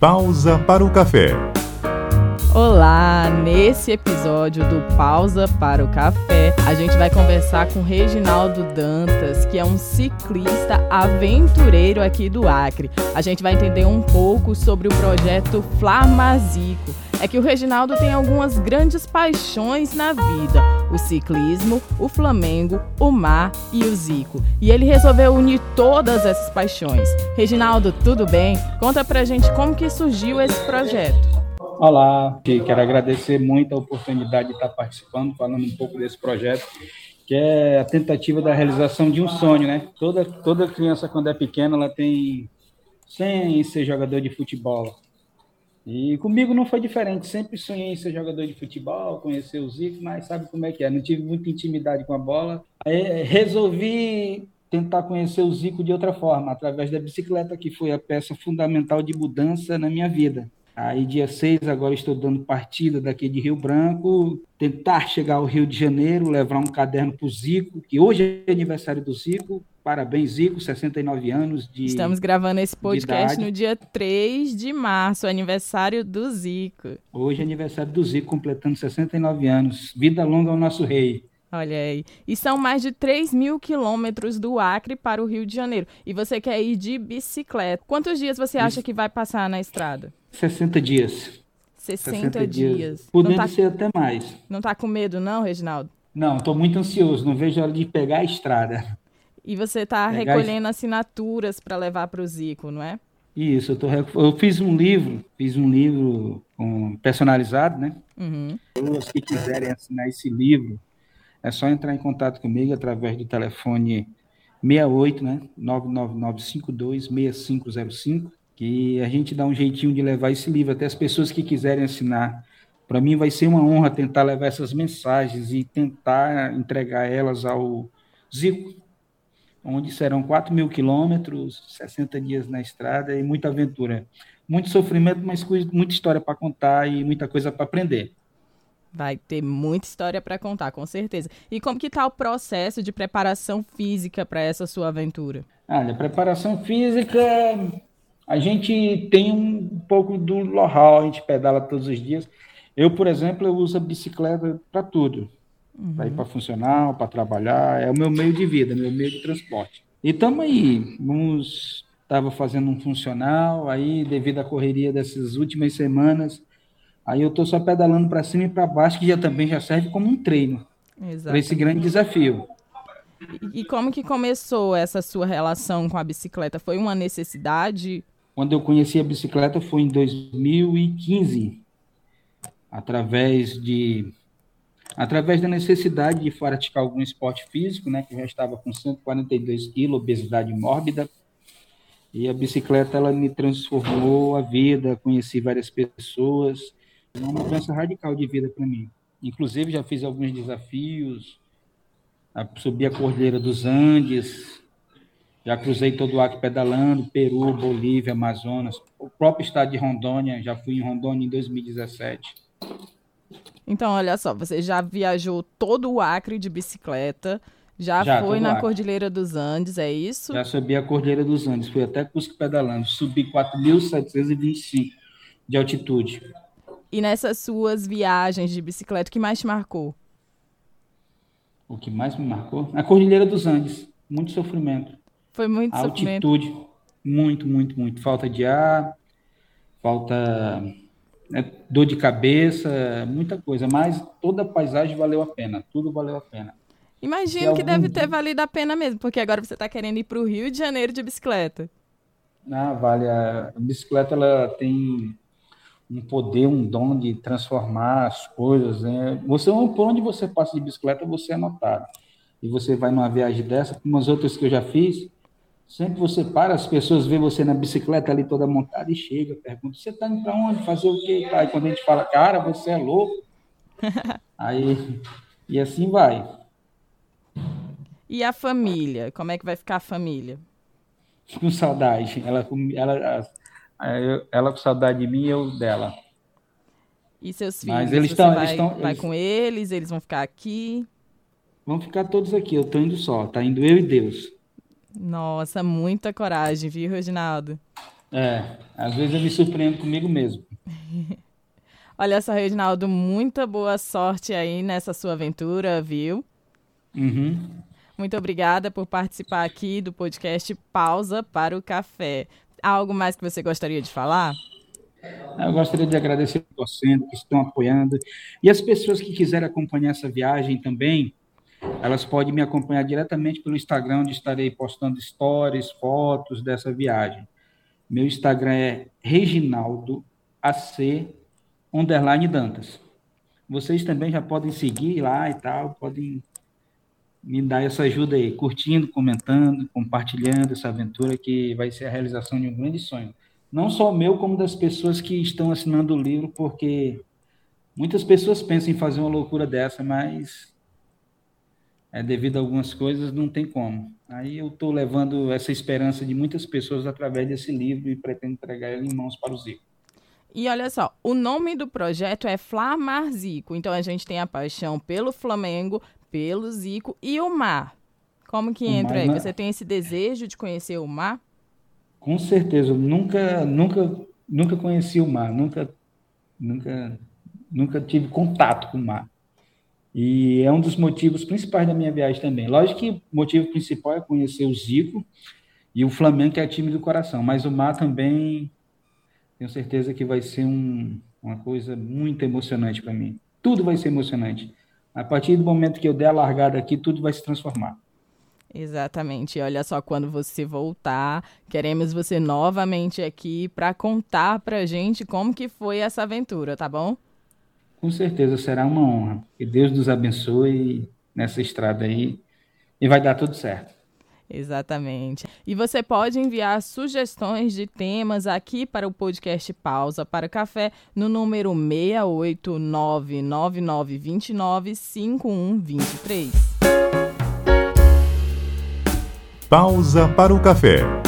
Pausa para o café. Olá! Nesse episódio do Pausa para o Café, a gente vai conversar com Reginaldo Dantas, que é um ciclista aventureiro aqui do Acre. A gente vai entender um pouco sobre o projeto Flamazico. É que o Reginaldo tem algumas grandes paixões na vida: o ciclismo, o Flamengo, o mar e o Zico. E ele resolveu unir todas essas paixões. Reginaldo, tudo bem? Conta pra gente como que surgiu esse projeto. Olá, quero agradecer muito a oportunidade de estar participando, falando um pouco desse projeto, que é a tentativa da realização de um sonho, né? Toda, toda criança, quando é pequena, ela tem sem ser jogador de futebol. E comigo não foi diferente, sempre sonhei em ser jogador de futebol, conhecer o Zico, mas sabe como é que é, não tive muita intimidade com a bola. Aí resolvi tentar conhecer o Zico de outra forma, através da bicicleta, que foi a peça fundamental de mudança na minha vida. Aí, dia 6, agora estou dando partida daqui de Rio Branco, tentar chegar ao Rio de Janeiro, levar um caderno para o Zico, que hoje é aniversário do Zico. Parabéns, Zico, 69 anos de. Estamos gravando esse podcast no dia 3 de março, aniversário do Zico. Hoje é aniversário do Zico, completando 69 anos. Vida longa ao nosso rei. Olha aí. E são mais de 3 mil quilômetros do Acre para o Rio de Janeiro. E você quer ir de bicicleta. Quantos dias você acha que vai passar na estrada? 60 dias. 60, 60 dias. dias. Podendo tá... ser até mais. Não tá com medo, não, Reginaldo? Não, estou muito ansioso. Não vejo a hora de pegar a estrada. E você está recolhendo a... assinaturas para levar para o Zico, não é? Isso, eu, tô, eu fiz um livro, fiz um livro um, personalizado, né? Uhum. Pessoas que quiserem assinar esse livro, é só entrar em contato comigo através do telefone 68, né? 99952 6505 que a gente dá um jeitinho de levar esse livro até as pessoas que quiserem assinar. Para mim vai ser uma honra tentar levar essas mensagens e tentar entregar elas ao Zico, onde serão 4 mil quilômetros, 60 dias na estrada e muita aventura. Muito sofrimento, mas muita história para contar e muita coisa para aprender. Vai ter muita história para contar, com certeza. E como que está o processo de preparação física para essa sua aventura? Olha, preparação física a gente tem um pouco do know-how, a gente pedala todos os dias. Eu, por exemplo, eu uso a bicicleta para tudo. Uhum. Para ir para funcionar, para trabalhar, é o meu meio de vida, meu meio de transporte. E estamos aí, vamos estava fazendo um funcional, aí devido à correria dessas últimas semanas, aí eu estou só pedalando para cima e para baixo, que já também já serve como um treino para esse grande desafio. E, e como que começou essa sua relação com a bicicleta? Foi uma necessidade quando eu conheci a bicicleta foi em 2015, através de através da necessidade de praticar algum esporte físico, né, que já estava com 142 quilos, obesidade mórbida, e a bicicleta ela me transformou a vida, conheci várias pessoas, uma mudança radical de vida para mim. Inclusive já fiz alguns desafios, subi a Cordilheira dos Andes, já cruzei todo o Acre pedalando, Peru, Bolívia, Amazonas, o próprio estado de Rondônia, já fui em Rondônia em 2017. Então, olha só, você já viajou todo o Acre de bicicleta, já, já foi na Cordilheira dos Andes, é isso? Já subi a Cordilheira dos Andes, fui até Cusco pedalando, subi 4.725 de altitude. E nessas suas viagens de bicicleta, o que mais te marcou? O que mais me marcou? A Cordilheira dos Andes, muito sofrimento. Foi muito altitude, sofrimento. muito, muito, muito. Falta de ar, falta né, dor de cabeça, muita coisa. Mas toda a paisagem valeu a pena, tudo valeu a pena. Imagino que deve ter valido a pena mesmo, porque agora você está querendo ir para o Rio de Janeiro de bicicleta. Ah, vale. A bicicleta ela tem um poder, um dom de transformar as coisas. Né? Você, por onde você passa de bicicleta, você é notado. E você vai numa viagem dessa, como as outras que eu já fiz, Sempre você para, as pessoas veem você na bicicleta ali toda montada e chega, pergunta: você está indo para onde? Fazer o quê? Aí quando a gente fala, cara, você é louco. Aí, e assim vai. E a família? Como é que vai ficar a família? Com saudade. Ela, ela, ela com saudade de mim e eu dela. E seus filhos? Mas eles estão, vai, eles estão, vai eles... com eles? Eles vão ficar aqui? Vão ficar todos aqui. Eu estou indo só. Tá indo eu e Deus. Nossa, muita coragem, viu, Reginaldo? É, às vezes eu me surpreendo comigo mesmo. Olha só, Reginaldo, muita boa sorte aí nessa sua aventura, viu? Uhum. Muito obrigada por participar aqui do podcast Pausa para o Café. Algo mais que você gostaria de falar? Eu gostaria de agradecer a vocês que estão apoiando. E as pessoas que quiserem acompanhar essa viagem também, elas podem me acompanhar diretamente pelo Instagram, onde estarei postando stories, fotos dessa viagem. Meu Instagram é Reginaldo AC underline Dantas. Vocês também já podem seguir lá e tal, podem me dar essa ajuda aí, curtindo, comentando, compartilhando essa aventura que vai ser a realização de um grande sonho. Não só meu, como das pessoas que estão assinando o livro, porque muitas pessoas pensam em fazer uma loucura dessa, mas é devido a algumas coisas não tem como. Aí eu estou levando essa esperança de muitas pessoas através desse livro e pretendo entregar ele em mãos para o Zico. E olha só, o nome do projeto é Flamar Zico. Então a gente tem a paixão pelo Flamengo, pelo Zico e o mar. Como que entra mar, aí? Né? Você tem esse desejo de conhecer o mar? Com certeza, eu nunca, nunca, nunca conheci o mar, nunca, nunca, nunca tive contato com o mar. E é um dos motivos principais da minha viagem também. Lógico que o motivo principal é conhecer o Zico e o Flamengo, que é time do coração, mas o mar também tenho certeza que vai ser um, uma coisa muito emocionante para mim. Tudo vai ser emocionante. A partir do momento que eu der a largada aqui, tudo vai se transformar. Exatamente. Olha só, quando você voltar, queremos você novamente aqui para contar para gente como que foi essa aventura, tá bom? Com certeza será uma honra. Que Deus nos abençoe nessa estrada aí e vai dar tudo certo. Exatamente. E você pode enviar sugestões de temas aqui para o podcast Pausa para o Café no número 68999295123. Pausa para o Café.